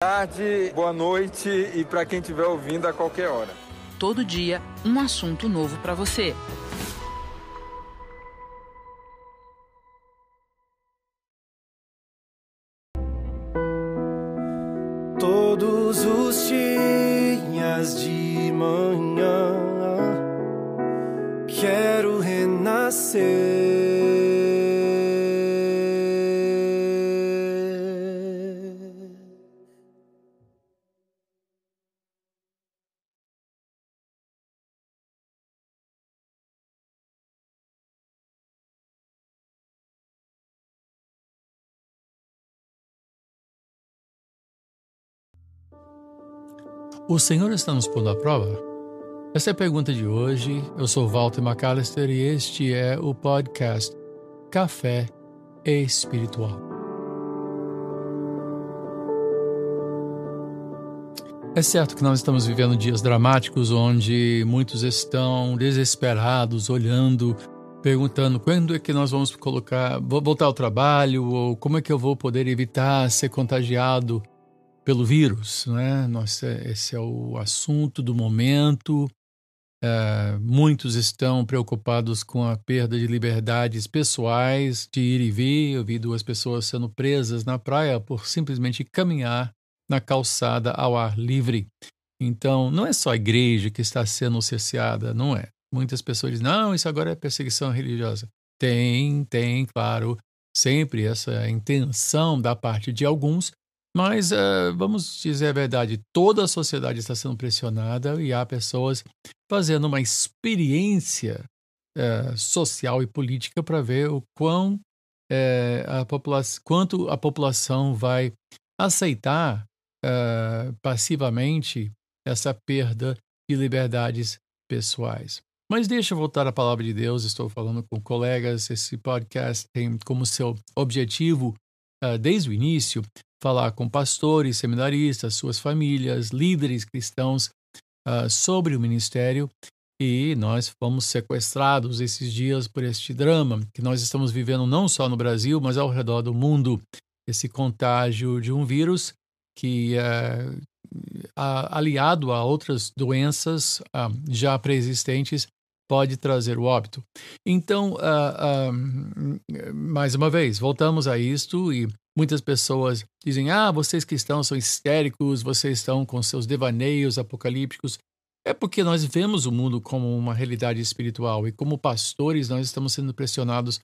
tarde, boa noite e para quem estiver ouvindo a qualquer hora. Todo dia, um assunto novo para você. Todos os dias de manhã quero renascer. O Senhor está nos pondo à prova? Essa é a pergunta de hoje. Eu sou Walter McAllister e este é o podcast Café Espiritual. É certo que nós estamos vivendo dias dramáticos onde muitos estão desesperados, olhando, perguntando quando é que nós vamos colocar, voltar ao trabalho ou como é que eu vou poder evitar ser contagiado pelo vírus, né? Nossa, esse é o assunto do momento. É, muitos estão preocupados com a perda de liberdades pessoais, de ir e vir. Eu vi duas pessoas sendo presas na praia por simplesmente caminhar na calçada ao ar livre. Então, não é só a igreja que está sendo cerceada, não é. Muitas pessoas dizem, não, isso agora é perseguição religiosa. Tem, tem, claro, sempre essa intenção da parte de alguns mas uh, vamos dizer a verdade, toda a sociedade está sendo pressionada e há pessoas fazendo uma experiência uh, social e política para ver o quão uh, a população, quanto a população vai aceitar passivamente essa perda de liberdades pessoais. Mas deixa eu voltar à palavra de Deus. Estou falando com colegas. Esse podcast tem como seu objetivo, desde o início, falar com pastores, seminaristas, suas famílias, líderes cristãos uh, sobre o ministério. E nós fomos sequestrados esses dias por este drama que nós estamos vivendo não só no Brasil, mas ao redor do mundo. Esse contágio de um vírus que, uh, aliado a outras doenças uh, já pré-existentes, pode trazer o óbito. Então, uh, mais uma vez, voltamos a isto e muitas pessoas dizem: ah, vocês cristãos são histéricos, vocês estão com seus devaneios apocalípticos. É porque nós vemos o mundo como uma realidade espiritual e, como pastores, nós estamos sendo pressionados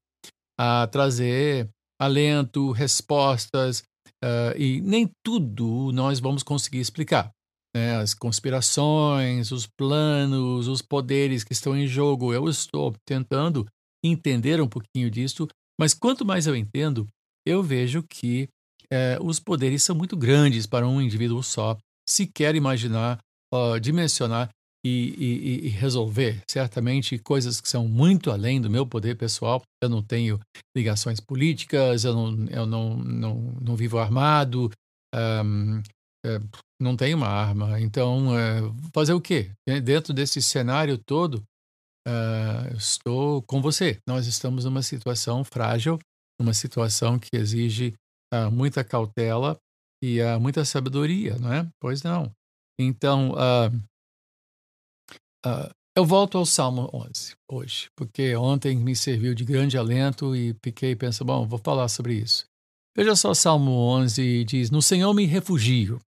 a trazer alento, respostas, uh, e nem tudo nós vamos conseguir explicar né, as conspirações, os planos, os poderes que estão em jogo. Eu estou tentando entender um pouquinho disso, mas quanto mais eu entendo, eu vejo que é, os poderes são muito grandes para um indivíduo só, se quer imaginar, uh, dimensionar e, e, e, resolver. Certamente coisas que são muito além do meu poder pessoal. Eu não tenho ligações políticas, eu não, eu não, não, não vivo armado, um, é, não tem uma arma. Então, é, fazer o quê? Dentro desse cenário todo, uh, estou com você. Nós estamos numa situação frágil, numa situação que exige uh, muita cautela e uh, muita sabedoria, não é? Pois não. Então, eu volto ao Salmo 11 hoje, porque ontem me serviu de grande alento e fiquei pensando, bom, vou falar sobre isso. Veja só, Salmo 11 diz: No Senhor me refugio,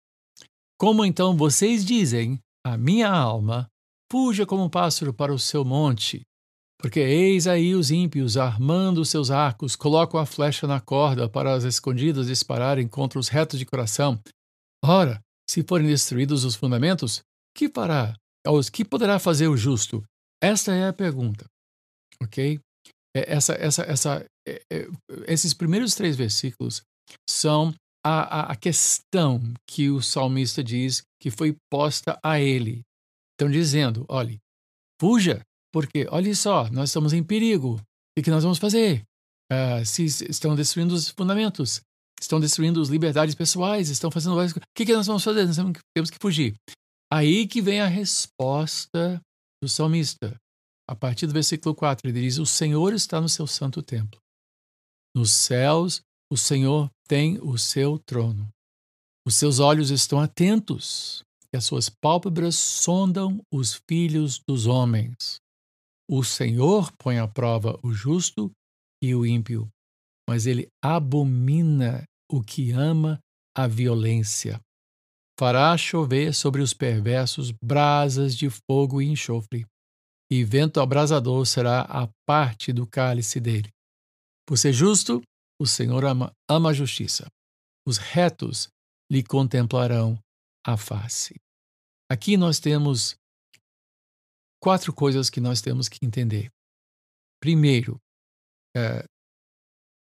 como então vocês dizem, a minha alma, fuja como um pássaro para o seu monte, porque eis aí os ímpios armando seus arcos, colocam a flecha na corda para as escondidas dispararem contra os retos de coração. Ora, se forem destruídos os fundamentos, que fará? Os que poderá fazer o justo? Esta é a pergunta, ok? É, essa, essa, essa, é, é, esses primeiros três versículos são a, a, questão que o salmista diz que foi posta a ele. Estão dizendo: olhe, fuja, porque olhe só, nós estamos em perigo. O que nós vamos fazer? Uh, se estão destruindo os fundamentos, estão destruindo as liberdades pessoais, estão fazendo O que, que nós vamos fazer? Nós temos que fugir. Aí que vem a resposta do salmista. A partir do versículo 4, ele diz: O Senhor está no seu santo templo. Nos céus o Senhor tem o seu trono. Os seus olhos estão atentos e as suas pálpebras sondam os filhos dos homens. O Senhor põe à prova o justo e o ímpio, mas ele abomina o que ama a violência. Fará chover sobre os perversos brasas de fogo e enxofre, e vento abrasador será a parte do cálice dele. Por ser justo, o Senhor ama, ama a justiça. Os retos lhe contemplarão a face. Aqui nós temos quatro coisas que nós temos que entender. Primeiro, é,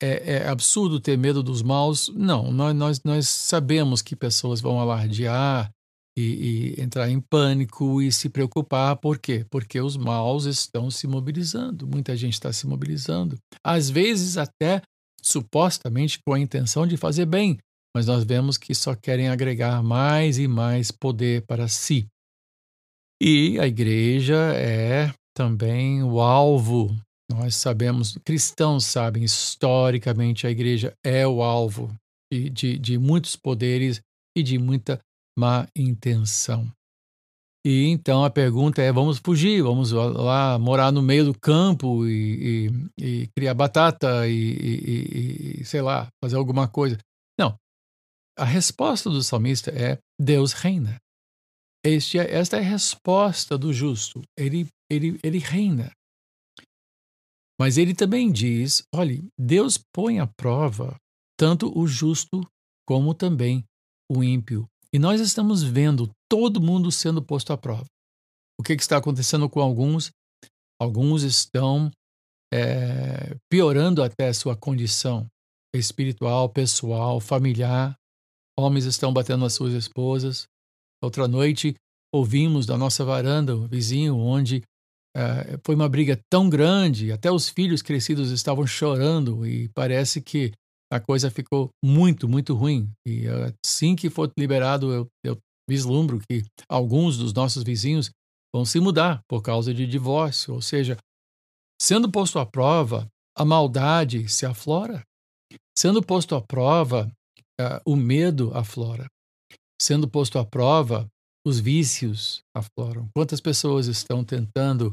é, é absurdo ter medo dos maus? Não, nós, nós, nós sabemos que pessoas vão alardear e, e, entrar em pânico e se preocupar. Por quê? Porque os maus estão se mobilizando, muita gente está se mobilizando. Às vezes, até supostamente com a intenção de fazer bem, mas nós vemos que só querem agregar mais e mais poder para si. E a igreja é também o alvo. Nós sabemos, cristãos sabem, historicamente a igreja é o alvo de, de, de muitos poderes e de muita má intenção. E então a pergunta é: vamos fugir, vamos lá morar no meio do campo e, e, e criar batata e, e, sei lá, fazer alguma coisa. Não. A resposta do salmista é: Deus reina. Este, é, esta é a resposta do justo. Ele, ele, ele reina. Mas ele também diz: olhe, Deus põe à prova tanto o justo como também o ímpio. E nós estamos vendo todo mundo sendo posto à prova. O que, que está acontecendo com alguns? Alguns estão é, piorando até a sua condição espiritual, pessoal, familiar. Homens estão batendo nas suas esposas. Outra noite, ouvimos da nossa varanda, o vizinho, onde é, foi uma briga tão grande, até os filhos crescidos estavam chorando e parece que a coisa ficou muito, muito ruim. E assim que for liberado, eu, eu vislumbro que alguns dos nossos vizinhos vão se mudar por causa de divórcio. Ou seja, sendo posto à prova, a maldade se aflora. Sendo posto à prova, uh, o medo aflora. Sendo posto à prova, os vícios afloram. Quantas pessoas estão tentando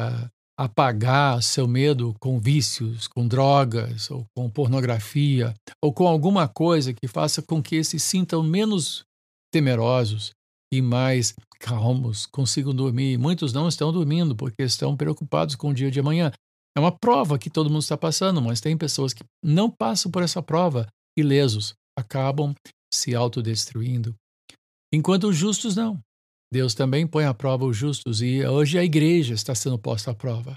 uh, apagar seu medo com vícios, com drogas, ou com pornografia, ou com alguma coisa que faça com que se sintam menos temerosos e mais calmos, consigam dormir. Muitos não estão dormindo porque estão preocupados com o dia de amanhã. É uma prova que todo mundo está passando, mas tem pessoas que não passam por essa prova ilesos, acabam se autodestruindo. Enquanto os justos não. Deus também põe à prova os justos e hoje a igreja está sendo posta à prova.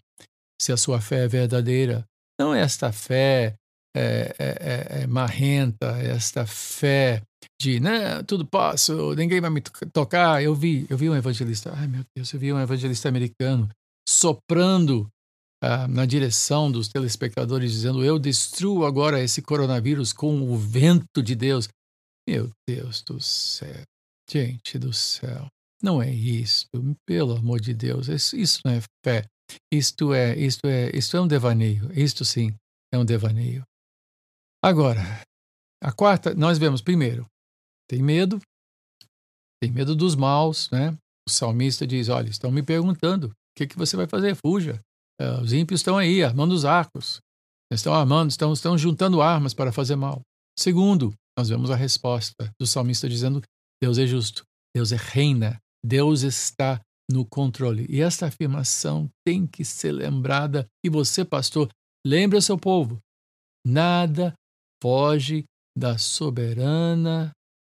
Se a sua fé é verdadeira, não é esta fé é, é, é, é marrenta, esta fé de né, tudo posso, ninguém vai me tocar. Eu vi, eu vi um evangelista, ai meu Deus, eu vi um evangelista americano soprando ah, na direção dos telespectadores, dizendo: Eu destruo agora esse coronavírus com o vento de Deus. Meu Deus do céu, gente do céu. Não é isto, pelo amor de Deus. Isso, isso não é fé. Isto é, isto é, isto é um devaneio. Isto sim é um devaneio. Agora, a quarta, nós vemos primeiro, tem medo, tem medo dos maus, né? O salmista diz: olha, estão me perguntando, o que, que você vai fazer? Fuja. Uh, os ímpios estão aí, armando os arcos. Estão armando, estão, estão juntando armas para fazer mal. Segundo, nós vemos a resposta do salmista dizendo: Deus é justo, Deus é reina, Deus está no controle. E esta afirmação tem que ser lembrada. E você, pastor, lembre seu povo: nada foge da soberana,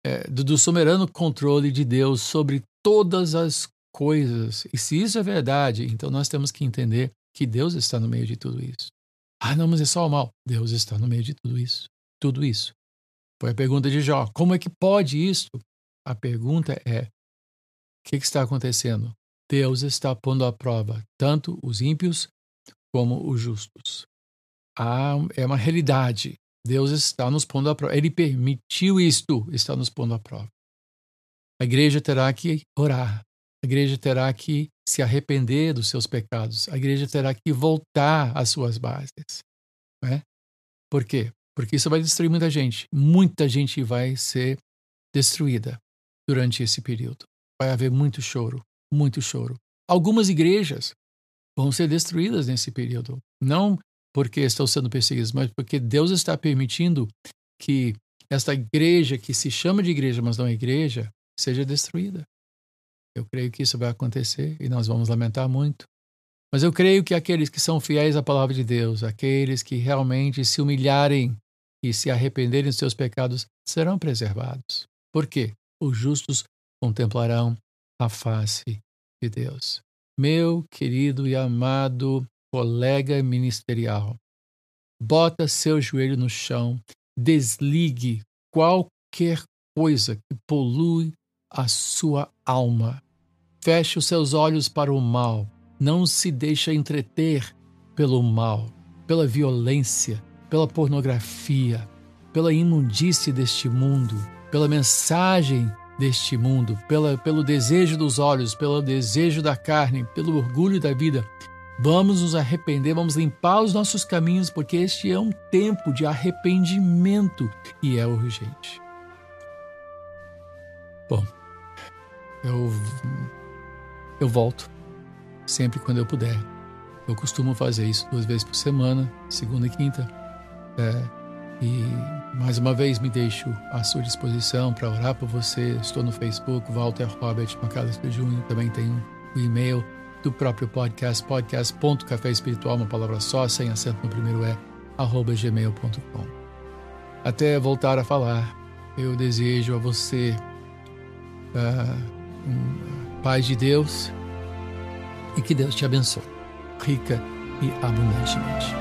é, do, do soberano controle de Deus sobre todas as coisas. E se isso é verdade, então nós temos que entender que Deus está no meio de tudo isso. Ah, não, mas é só o mal. Deus está no meio de tudo isso. Tudo isso. Foi a pergunta de Jó. Como é que pode isso? A pergunta é: o que, que está acontecendo? Deus está pondo à prova tanto os ímpios como os justos. Ah, é uma realidade. Deus está nos pondo à prova. Ele permitiu isto, está nos pondo à prova. A igreja terá que orar. A igreja terá que se arrepender dos seus pecados. A igreja terá que voltar às suas bases. Né? Por quê? Porque isso vai destruir muita gente. Muita gente vai ser destruída durante esse período. Vai haver muito choro, muito choro. Algumas igrejas vão ser destruídas nesse período. Não porque estão sendo perseguidas, mas porque Deus está permitindo que esta igreja, que se chama de igreja, mas não é igreja, seja destruída. Eu creio que isso vai acontecer e nós vamos lamentar muito. Mas eu creio que aqueles que são fiéis à palavra de Deus, aqueles que realmente se humilharem e se arrependerem dos seus pecados, serão preservados. Por quê? Os justos contemplarão a face de Deus. Meu querido e amado colega ministerial, bota seu joelho no chão, desligue qualquer coisa que polui a sua alma. Feche os seus olhos para o mal. Não se deixe entreter pelo mal, pela violência, pela pornografia, pela imundície deste mundo, pela mensagem deste mundo, pela, pelo desejo dos olhos, pelo desejo da carne, pelo orgulho da vida. Vamos nos arrepender, vamos limpar os nossos caminhos, porque este é um tempo de arrependimento e é urgente. Bom, eu, eu volto sempre quando eu puder. Eu costumo fazer isso duas vezes por semana, segunda e quinta. É, e mais uma vez me deixo à sua disposição para orar por você. Estou no Facebook, Walter Robert Macalester Jr. Também tenho o e-mail do próprio podcast, podcast.café espiritual, uma palavra só, sem acento no primeiro é, arroba gmail.com. Até voltar a falar, eu desejo a você uh, um, paz de Deus e que Deus te abençoe, rica e abundantemente.